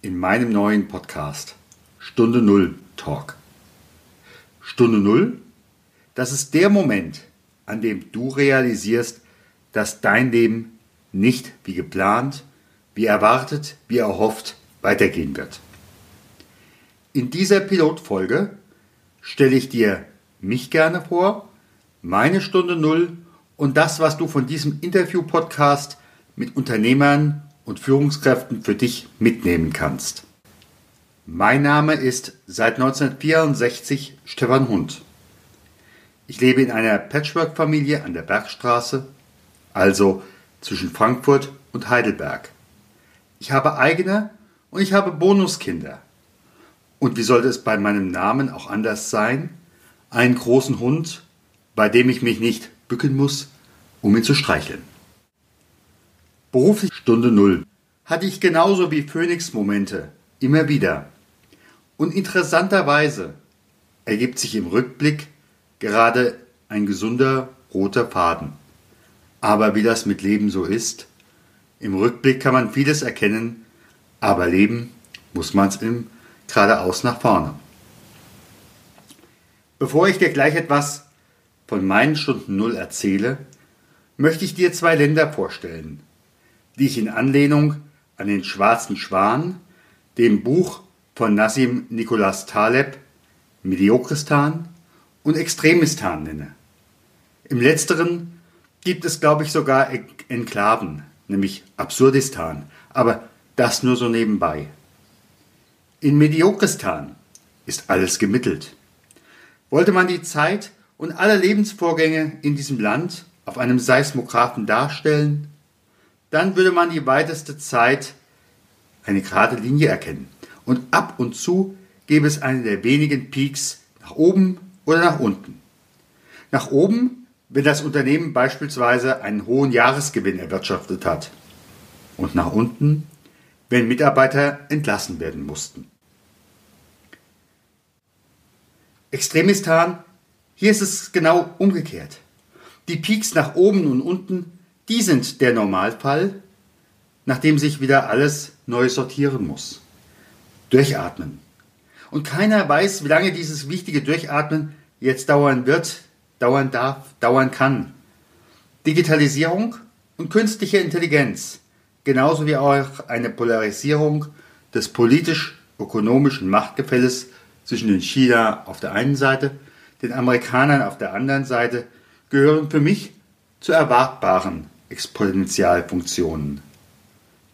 in meinem neuen Podcast Stunde Null Talk. Stunde Null, das ist der Moment, an dem du realisierst, dass dein Leben nicht wie geplant, wie erwartet, wie erhofft weitergehen wird. In dieser Pilotfolge stelle ich dir mich gerne vor, meine Stunde Null und das, was du von diesem Interview-Podcast mit Unternehmern und Führungskräften für dich mitnehmen kannst. Mein Name ist seit 1964 Stefan Hund. Ich lebe in einer Patchwork-Familie an der Bergstraße, also zwischen Frankfurt und Heidelberg. Ich habe eigene und ich habe Bonuskinder. Und wie sollte es bei meinem Namen auch anders sein? Einen großen Hund, bei dem ich mich nicht bücken muss, um ihn zu streicheln. Beruflich Stunde Null hatte ich genauso wie Phoenix-Momente immer wieder. Und interessanterweise ergibt sich im Rückblick gerade ein gesunder roter Faden. Aber wie das mit Leben so ist, im Rückblick kann man vieles erkennen, aber leben muss man es im geradeaus nach vorne. Bevor ich dir gleich etwas von meinen Stunden Null erzähle, möchte ich dir zwei Länder vorstellen, die ich in Anlehnung an den Schwarzen Schwan, dem Buch von Nassim Nicholas Taleb, Mediokristan und Extremistan nenne. Im letzteren gibt es, glaube ich, sogar Enklaven, nämlich Absurdistan, aber das nur so nebenbei. In Mediokristan ist alles gemittelt. Wollte man die Zeit und alle Lebensvorgänge in diesem Land auf einem Seismographen darstellen, dann würde man die weiteste Zeit eine gerade Linie erkennen. Und ab und zu gäbe es einen der wenigen Peaks nach oben oder nach unten. Nach oben, wenn das Unternehmen beispielsweise einen hohen Jahresgewinn erwirtschaftet hat. Und nach unten, wenn Mitarbeiter entlassen werden mussten. Extremistan, hier ist es genau umgekehrt. Die Peaks nach oben und unten, die sind der Normalfall, nachdem sich wieder alles neu sortieren muss. Durchatmen. Und keiner weiß, wie lange dieses wichtige Durchatmen jetzt dauern wird, dauern darf, dauern kann. Digitalisierung und künstliche Intelligenz, genauso wie auch eine Polarisierung des politisch-ökonomischen Machtgefälles zwischen den China auf der einen Seite, den Amerikanern auf der anderen Seite gehören für mich zu erwartbaren Exponentialfunktionen.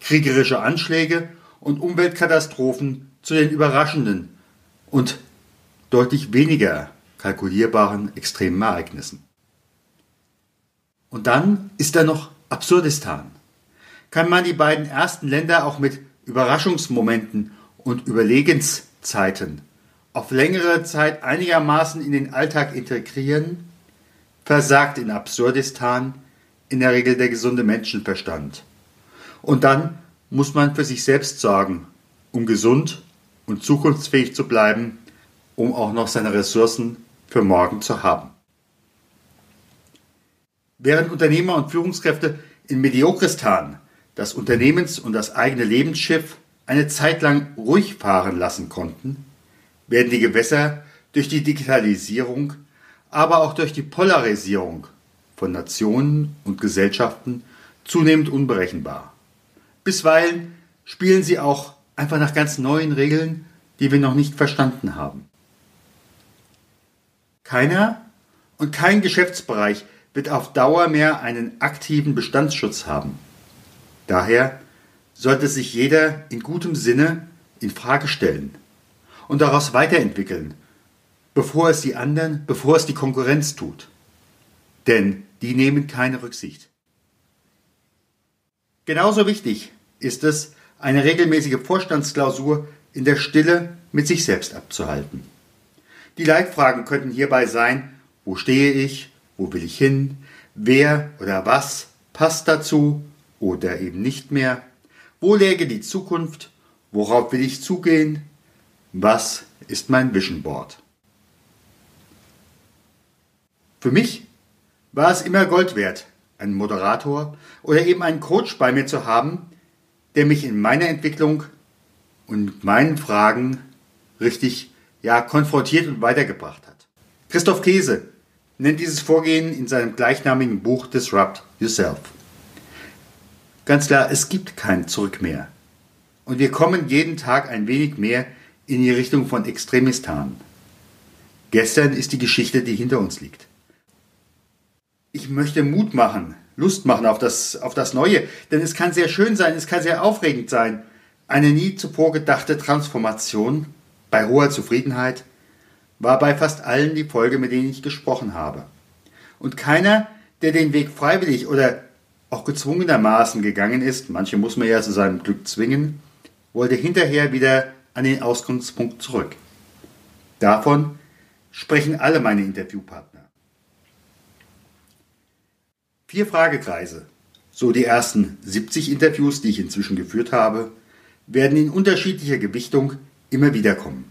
Kriegerische Anschläge und Umweltkatastrophen zu den überraschenden und deutlich weniger kalkulierbaren extremen Ereignissen. Und dann ist da noch Absurdistan. Kann man die beiden ersten Länder auch mit Überraschungsmomenten und Überlegenszeiten auf längere Zeit einigermaßen in den Alltag integrieren? versagt in Absurdistan in der Regel der gesunde Menschenverstand. Und dann muss man für sich selbst sorgen, um gesund und zukunftsfähig zu bleiben, um auch noch seine Ressourcen für morgen zu haben. Während Unternehmer und Führungskräfte in Mediokristan das Unternehmens- und das eigene Lebensschiff eine Zeit lang ruhig fahren lassen konnten, werden die Gewässer durch die Digitalisierung aber auch durch die Polarisierung von Nationen und Gesellschaften zunehmend unberechenbar. Bisweilen spielen sie auch einfach nach ganz neuen Regeln, die wir noch nicht verstanden haben. Keiner und kein Geschäftsbereich wird auf Dauer mehr einen aktiven Bestandsschutz haben. Daher sollte sich jeder in gutem Sinne in Frage stellen und daraus weiterentwickeln bevor es die anderen, bevor es die Konkurrenz tut. Denn die nehmen keine Rücksicht. Genauso wichtig ist es, eine regelmäßige Vorstandsklausur in der Stille mit sich selbst abzuhalten. Die Leitfragen könnten hierbei sein, wo stehe ich, wo will ich hin, wer oder was passt dazu oder eben nicht mehr, wo läge die Zukunft, worauf will ich zugehen, was ist mein Vision Board. Für mich war es immer Gold wert, einen Moderator oder eben einen Coach bei mir zu haben, der mich in meiner Entwicklung und meinen Fragen richtig ja, konfrontiert und weitergebracht hat. Christoph Käse nennt dieses Vorgehen in seinem gleichnamigen Buch Disrupt Yourself. Ganz klar, es gibt kein Zurück mehr. Und wir kommen jeden Tag ein wenig mehr in die Richtung von Extremistan. Gestern ist die Geschichte, die hinter uns liegt. Ich möchte Mut machen, Lust machen auf das, auf das Neue, denn es kann sehr schön sein, es kann sehr aufregend sein. Eine nie zuvor gedachte Transformation bei hoher Zufriedenheit war bei fast allen die Folge, mit denen ich gesprochen habe. Und keiner, der den Weg freiwillig oder auch gezwungenermaßen gegangen ist, manche muss man ja zu seinem Glück zwingen, wollte hinterher wieder an den Ausgangspunkt zurück. Davon sprechen alle meine Interviewpartner. Vier Fragekreise, so die ersten 70 Interviews, die ich inzwischen geführt habe, werden in unterschiedlicher Gewichtung immer wieder kommen.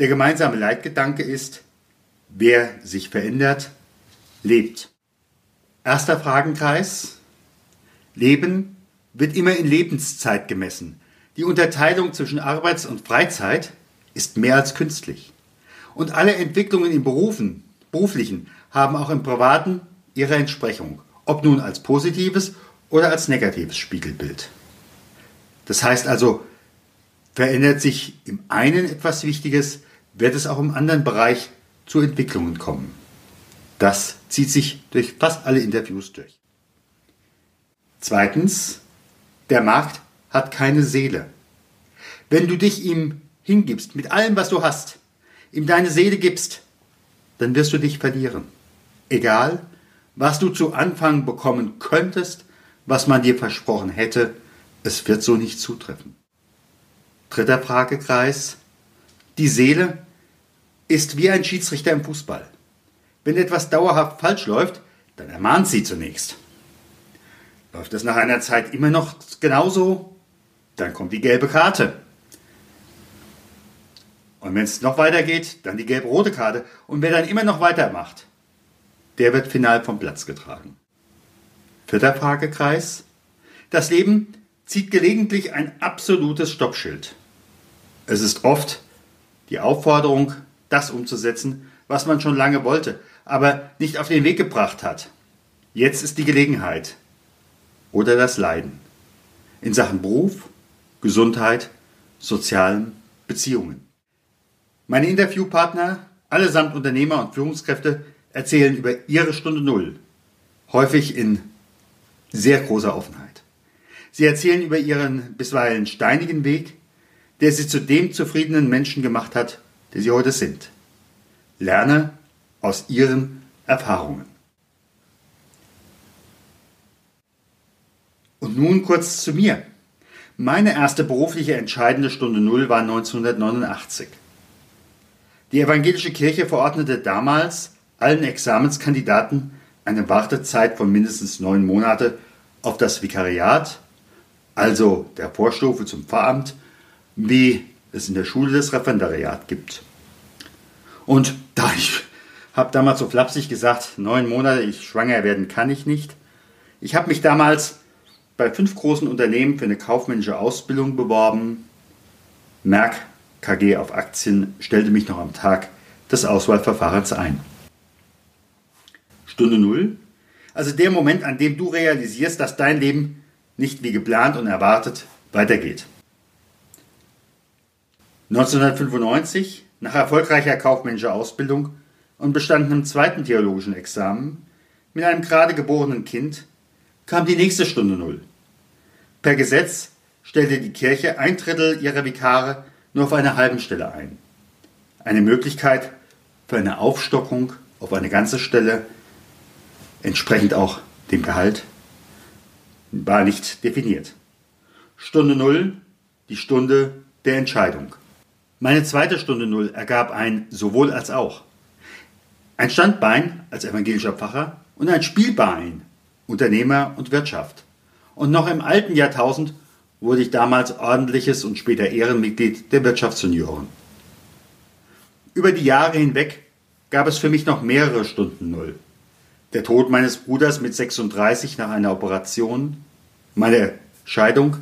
Der gemeinsame Leitgedanke ist, wer sich verändert, lebt. Erster Fragenkreis. Leben wird immer in Lebenszeit gemessen. Die Unterteilung zwischen Arbeits- und Freizeit ist mehr als künstlich. Und alle Entwicklungen im Berufen, beruflichen haben auch im Privaten ihre Entsprechung, ob nun als positives oder als negatives Spiegelbild. Das heißt also, verändert sich im einen etwas Wichtiges, wird es auch im anderen Bereich zu Entwicklungen kommen. Das zieht sich durch fast alle Interviews durch. Zweitens, der Markt hat keine Seele. Wenn du dich ihm hingibst, mit allem, was du hast, ihm deine Seele gibst, dann wirst du dich verlieren. Egal, was du zu Anfang bekommen könntest, was man dir versprochen hätte, es wird so nicht zutreffen. Dritter Fragekreis. Die Seele ist wie ein Schiedsrichter im Fußball. Wenn etwas dauerhaft falsch läuft, dann ermahnt sie zunächst. Läuft es nach einer Zeit immer noch genauso, dann kommt die gelbe Karte. Und wenn es noch weitergeht, dann die gelb-rote Karte. Und wer dann immer noch weitermacht, der wird final vom Platz getragen. Vierter Fragekreis. Das Leben zieht gelegentlich ein absolutes Stoppschild. Es ist oft die Aufforderung, das umzusetzen, was man schon lange wollte, aber nicht auf den Weg gebracht hat. Jetzt ist die Gelegenheit. Oder das Leiden. In Sachen Beruf, Gesundheit, sozialen Beziehungen. Meine Interviewpartner, allesamt Unternehmer und Führungskräfte, erzählen über ihre Stunde Null, häufig in sehr großer Offenheit. Sie erzählen über ihren bisweilen steinigen Weg, der sie zu dem zufriedenen Menschen gemacht hat, der sie heute sind. Lerne aus ihren Erfahrungen. Und nun kurz zu mir. Meine erste berufliche entscheidende Stunde Null war 1989. Die evangelische Kirche verordnete damals allen Examenskandidaten eine Wartezeit von mindestens neun Monate auf das Vikariat, also der Vorstufe zum Pfarramt, wie es in der Schule das Referendariat gibt. Und da ich habe damals so flapsig gesagt, neun Monate, ich schwanger werden kann ich nicht. Ich habe mich damals bei fünf großen Unternehmen für eine kaufmännische Ausbildung beworben. Merck KG auf Aktien stellte mich noch am Tag des Auswahlverfahrens ein. Stunde Null. Also der Moment, an dem du realisierst, dass dein Leben nicht wie geplant und erwartet weitergeht. 1995, nach erfolgreicher kaufmännischer Ausbildung und bestandenem zweiten theologischen Examen, mit einem gerade geborenen Kind, kam die nächste Stunde Null. Per Gesetz stellte die Kirche ein Drittel ihrer Vikare nur auf einer halben Stelle ein. Eine Möglichkeit für eine Aufstockung auf eine ganze Stelle entsprechend auch dem Gehalt, war nicht definiert. Stunde Null, die Stunde der Entscheidung. Meine zweite Stunde Null ergab ein sowohl als auch. Ein Standbein als evangelischer Pfarrer und ein Spielbein, Unternehmer und Wirtschaft. Und noch im alten Jahrtausend wurde ich damals ordentliches und später Ehrenmitglied der Wirtschaftsjunioren. Über die Jahre hinweg gab es für mich noch mehrere Stunden Null. Der Tod meines Bruders mit 36 nach einer Operation, meine Scheidung,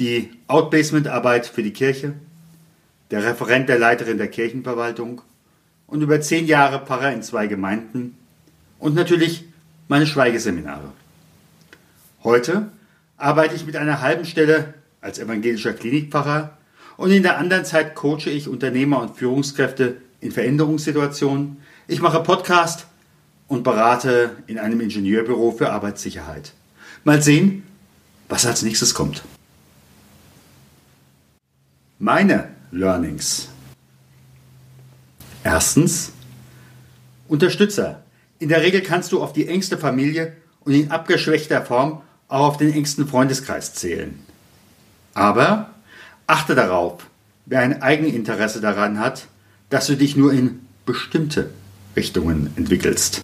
die Outbasement-Arbeit für die Kirche, der Referent der Leiterin der Kirchenverwaltung. Und über zehn Jahre Pfarrer in zwei Gemeinden. Und natürlich meine Schweigeseminare. Heute arbeite ich mit einer halben Stelle als evangelischer Klinikpfarrer. Und in der anderen Zeit coache ich Unternehmer und Führungskräfte in Veränderungssituationen. Ich mache Podcast und berate in einem Ingenieurbüro für Arbeitssicherheit. Mal sehen, was als nächstes kommt. Meine Learnings. Erstens, Unterstützer. In der Regel kannst du auf die engste Familie und in abgeschwächter Form auch auf den engsten Freundeskreis zählen. Aber achte darauf, wer ein Eigeninteresse daran hat, dass du dich nur in bestimmte Richtungen entwickelst.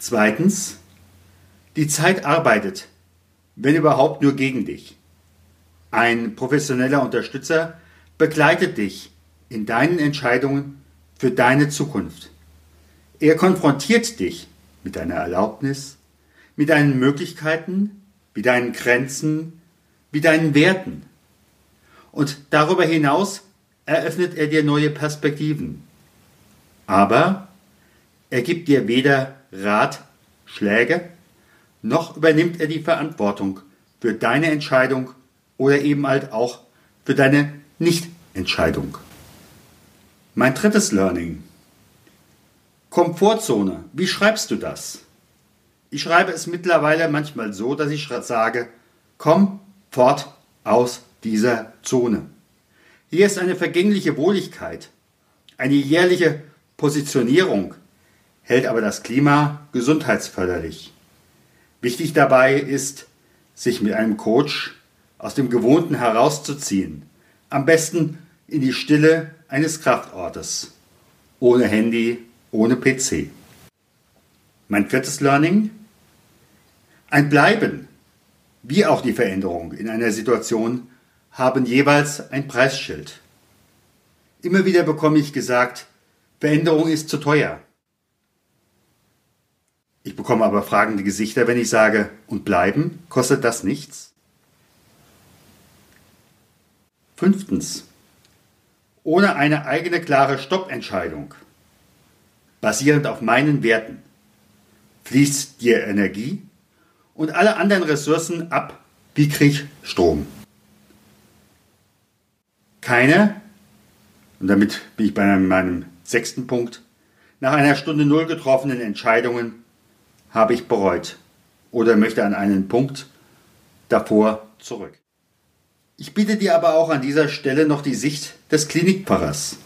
Zweitens, die Zeit arbeitet, wenn überhaupt nur gegen dich. Ein professioneller Unterstützer begleitet dich in deinen Entscheidungen für deine Zukunft. Er konfrontiert dich mit deiner Erlaubnis, mit deinen Möglichkeiten, mit deinen Grenzen, mit deinen Werten. Und darüber hinaus eröffnet er dir neue Perspektiven. Aber er gibt dir weder Ratschläge, noch übernimmt er die Verantwortung für deine Entscheidung oder eben halt auch für deine Nichtentscheidung. Mein drittes Learning. Komfortzone. Wie schreibst du das? Ich schreibe es mittlerweile manchmal so, dass ich sage, komm fort aus dieser Zone. Hier ist eine vergängliche Wohligkeit, eine jährliche Positionierung, hält aber das Klima gesundheitsförderlich. Wichtig dabei ist, sich mit einem Coach aus dem Gewohnten herauszuziehen, am besten in die Stille eines Kraftortes, ohne Handy, ohne PC. Mein viertes Learning, ein Bleiben, wie auch die Veränderung in einer Situation, haben jeweils ein Preisschild. Immer wieder bekomme ich gesagt, Veränderung ist zu teuer. Ich bekomme aber fragende Gesichter, wenn ich sage, und bleiben, kostet das nichts? Fünftens. Ohne eine eigene klare Stoppentscheidung, basierend auf meinen Werten, fließt dir Energie und alle anderen Ressourcen ab wie Kriegstrom. Keine, und damit bin ich bei meinem sechsten Punkt, nach einer Stunde Null getroffenen Entscheidungen habe ich bereut oder möchte an einen Punkt davor zurück. Ich biete dir aber auch an dieser Stelle noch die Sicht des Klinikpfarrers.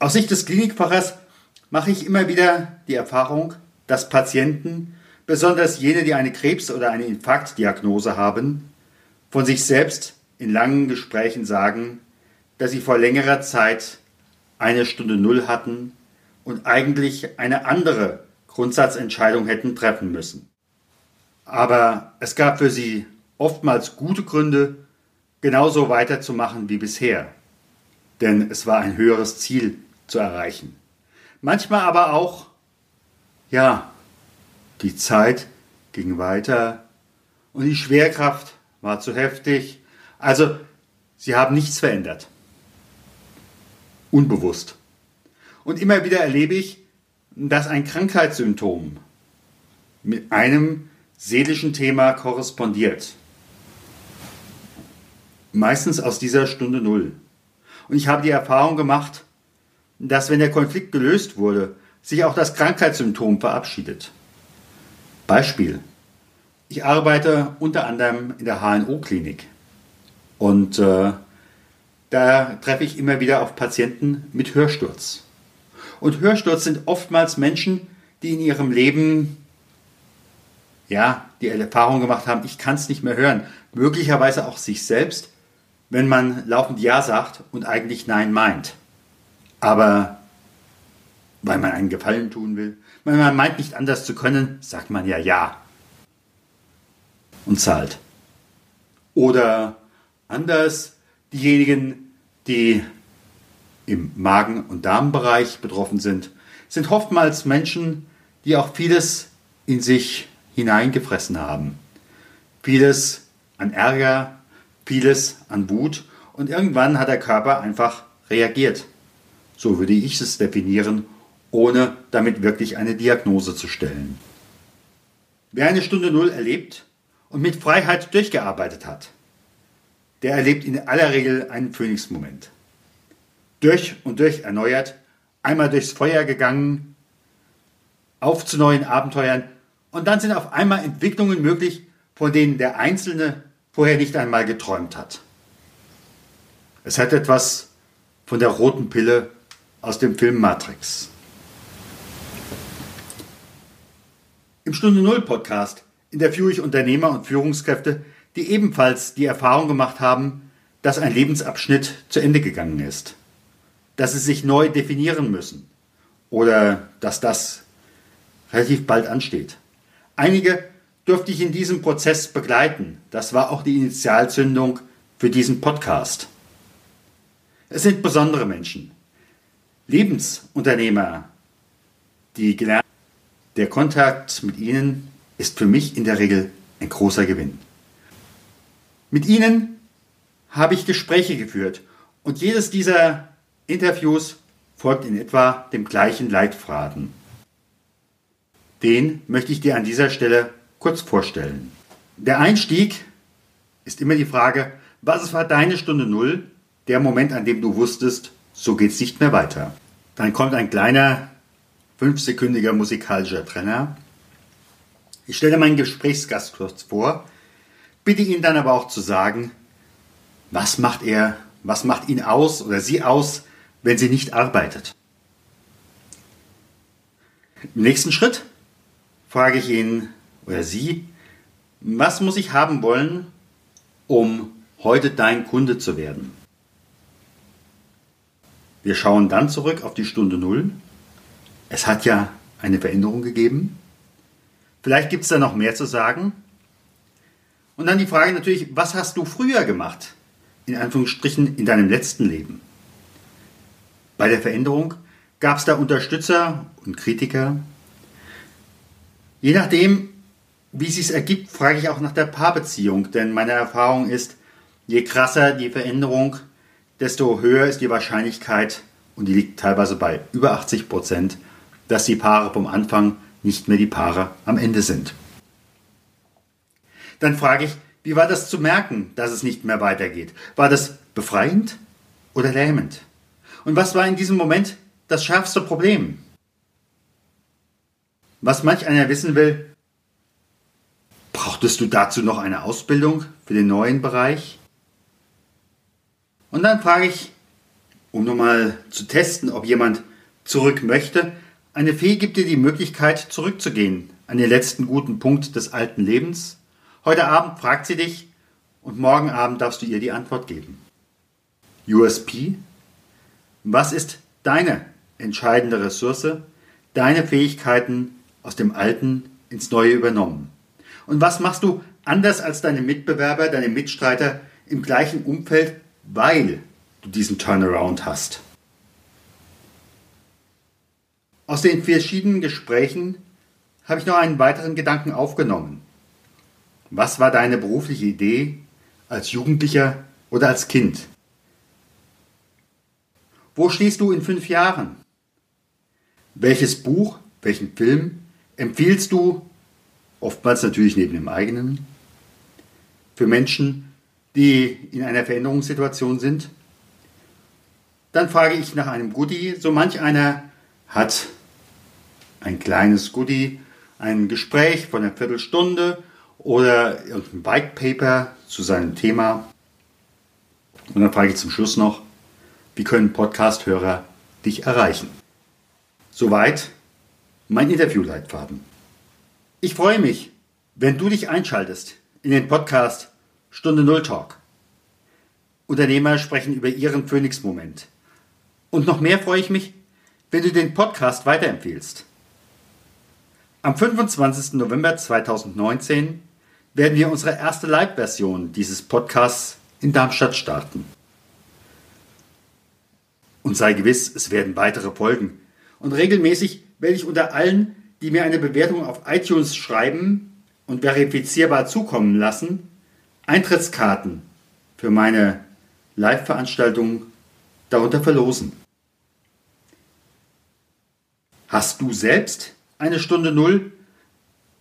Aus Sicht des Klinikpfarrers mache ich immer wieder die Erfahrung, dass Patienten besonders jene, die eine Krebs- oder eine Infarktdiagnose haben, von sich selbst in langen Gesprächen sagen, dass sie vor längerer Zeit eine Stunde Null hatten und eigentlich eine andere Grundsatzentscheidung hätten treffen müssen. Aber es gab für sie oftmals gute Gründe, genauso weiterzumachen wie bisher. Denn es war ein höheres Ziel zu erreichen. Manchmal aber auch, ja, die Zeit ging weiter und die Schwerkraft war zu heftig. Also, sie haben nichts verändert. Unbewusst. Und immer wieder erlebe ich, dass ein Krankheitssymptom mit einem seelischen Thema korrespondiert. Meistens aus dieser Stunde Null. Und ich habe die Erfahrung gemacht, dass wenn der Konflikt gelöst wurde, sich auch das Krankheitssymptom verabschiedet. Beispiel. Ich arbeite unter anderem in der HNO-Klinik und äh, da treffe ich immer wieder auf Patienten mit Hörsturz. Und Hörsturz sind oftmals Menschen, die in ihrem Leben ja, die Erfahrung gemacht haben, ich kann es nicht mehr hören. Möglicherweise auch sich selbst, wenn man laufend Ja sagt und eigentlich Nein meint. Aber weil man einen Gefallen tun will, weil man meint nicht anders zu können, sagt man ja Ja und zahlt. Oder anders diejenigen, die im Magen- und Darmbereich betroffen sind, sind oftmals Menschen, die auch vieles in sich hineingefressen haben. Vieles an Ärger, vieles an Wut und irgendwann hat der Körper einfach reagiert. So würde ich es definieren, ohne damit wirklich eine Diagnose zu stellen. Wer eine Stunde Null erlebt und mit Freiheit durchgearbeitet hat, der erlebt in aller Regel einen Phönix-Moment. Durch und durch erneuert, einmal durchs Feuer gegangen, auf zu neuen Abenteuern und dann sind auf einmal Entwicklungen möglich, von denen der Einzelne vorher nicht einmal geträumt hat. Es hat etwas von der roten Pille aus dem Film Matrix. Im Stunde Null Podcast interviewe ich Unternehmer und Führungskräfte, die ebenfalls die Erfahrung gemacht haben, dass ein Lebensabschnitt zu Ende gegangen ist, dass sie sich neu definieren müssen oder dass das relativ bald ansteht. Einige durfte ich in diesem Prozess begleiten. Das war auch die Initialzündung für diesen Podcast. Es sind besondere Menschen, Lebensunternehmer, die gelernt der Kontakt mit ihnen ist für mich in der Regel ein großer Gewinn. Mit ihnen habe ich Gespräche geführt und jedes dieser Interviews folgt in etwa dem gleichen Leitfaden. Den möchte ich dir an dieser Stelle kurz vorstellen. Der Einstieg ist immer die Frage, was war deine Stunde Null, der Moment, an dem du wusstest, so geht's nicht mehr weiter. Dann kommt ein kleiner, fünfsekündiger musikalischer Trenner. Ich stelle meinen Gesprächsgast kurz vor, bitte ihn dann aber auch zu sagen, was macht er, was macht ihn aus oder sie aus, wenn sie nicht arbeitet. Im nächsten Schritt frage ich ihn oder sie, was muss ich haben wollen, um heute dein Kunde zu werden? Wir schauen dann zurück auf die Stunde Null. Es hat ja eine Veränderung gegeben. Vielleicht gibt es da noch mehr zu sagen. Und dann die Frage natürlich, was hast du früher gemacht? In Anführungsstrichen in deinem letzten Leben. Bei der Veränderung gab es da Unterstützer und Kritiker. Je nachdem, wie es ergibt, frage ich auch nach der Paarbeziehung, denn meine Erfahrung ist, je krasser die Veränderung, desto höher ist die Wahrscheinlichkeit, und die liegt teilweise bei über 80 Prozent, dass die Paare vom Anfang nicht mehr die Paare am Ende sind. Dann frage ich, wie war das zu merken, dass es nicht mehr weitergeht? War das befreiend oder lähmend? Und was war in diesem Moment das schärfste Problem? Was manch einer wissen will, brauchtest du dazu noch eine Ausbildung für den neuen Bereich? Und dann frage ich, um nochmal zu testen, ob jemand zurück möchte, eine Fee gibt dir die Möglichkeit, zurückzugehen an den letzten guten Punkt des alten Lebens. Heute Abend fragt sie dich und morgen Abend darfst du ihr die Antwort geben. USP? Was ist deine entscheidende Ressource, deine Fähigkeiten aus dem Alten ins Neue übernommen? Und was machst du anders als deine Mitbewerber, deine Mitstreiter im gleichen Umfeld, weil du diesen Turnaround hast? Aus den verschiedenen Gesprächen habe ich noch einen weiteren Gedanken aufgenommen. Was war deine berufliche Idee als Jugendlicher oder als Kind? Wo stehst du in fünf Jahren? Welches Buch, welchen Film empfiehlst du, oftmals natürlich neben dem eigenen, für Menschen, die in einer Veränderungssituation sind? Dann frage ich nach einem Goodie. So manch einer hat ein kleines Goodie, ein Gespräch von einer Viertelstunde oder irgendein White Paper zu seinem Thema. Und dann frage ich zum Schluss noch, wie können Podcast-Hörer dich erreichen? Soweit mein Interviewleitfaden. Ich freue mich, wenn du dich einschaltest in den Podcast Stunde Null Talk. Unternehmer sprechen über ihren Phoenix-Moment. Und noch mehr freue ich mich, wenn du den Podcast weiterempfiehlst. Am 25. November 2019 werden wir unsere erste Live-Version dieses Podcasts in Darmstadt starten. Und sei gewiss, es werden weitere folgen. Und regelmäßig werde ich unter allen, die mir eine Bewertung auf iTunes schreiben, und verifizierbar zukommen lassen, Eintrittskarten für meine Live-Veranstaltung darunter verlosen. Hast du selbst eine Stunde Null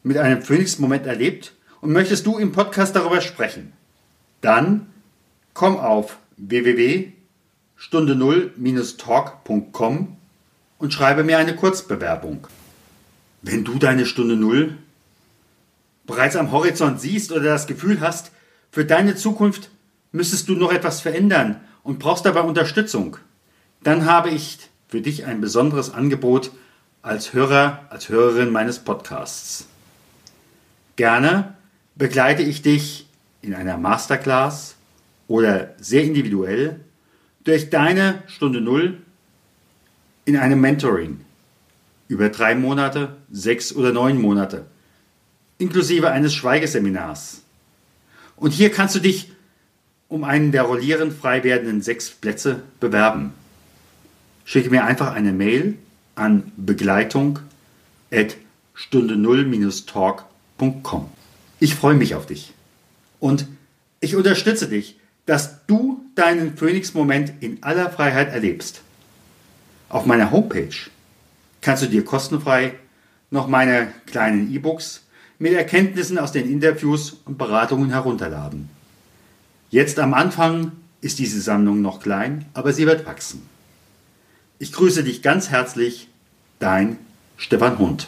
mit einem Phoenix-Moment erlebt und möchtest du im Podcast darüber sprechen? Dann komm auf wwwstunde 0 talkcom und schreibe mir eine Kurzbewerbung. Wenn du deine Stunde Null bereits am Horizont siehst oder das Gefühl hast, für deine Zukunft müsstest du noch etwas verändern und brauchst dabei Unterstützung, dann habe ich für dich ein besonderes Angebot als Hörer, als Hörerin meines Podcasts. Gerne begleite ich dich in einer Masterclass oder sehr individuell durch deine Stunde Null in einem Mentoring über drei Monate, sechs oder neun Monate inklusive eines Schweigeseminars. Und hier kannst du dich um einen der rollierend frei werdenden sechs Plätze bewerben. Schicke mir einfach eine Mail an begleitung at stunde 0-talk.com. Ich freue mich auf dich. Und ich unterstütze dich, dass du deinen Phoenix-Moment in aller Freiheit erlebst. Auf meiner Homepage kannst du dir kostenfrei noch meine kleinen E-Books mit Erkenntnissen aus den Interviews und Beratungen herunterladen. Jetzt am Anfang ist diese Sammlung noch klein, aber sie wird wachsen. Ich grüße dich ganz herzlich, dein Stefan Hund.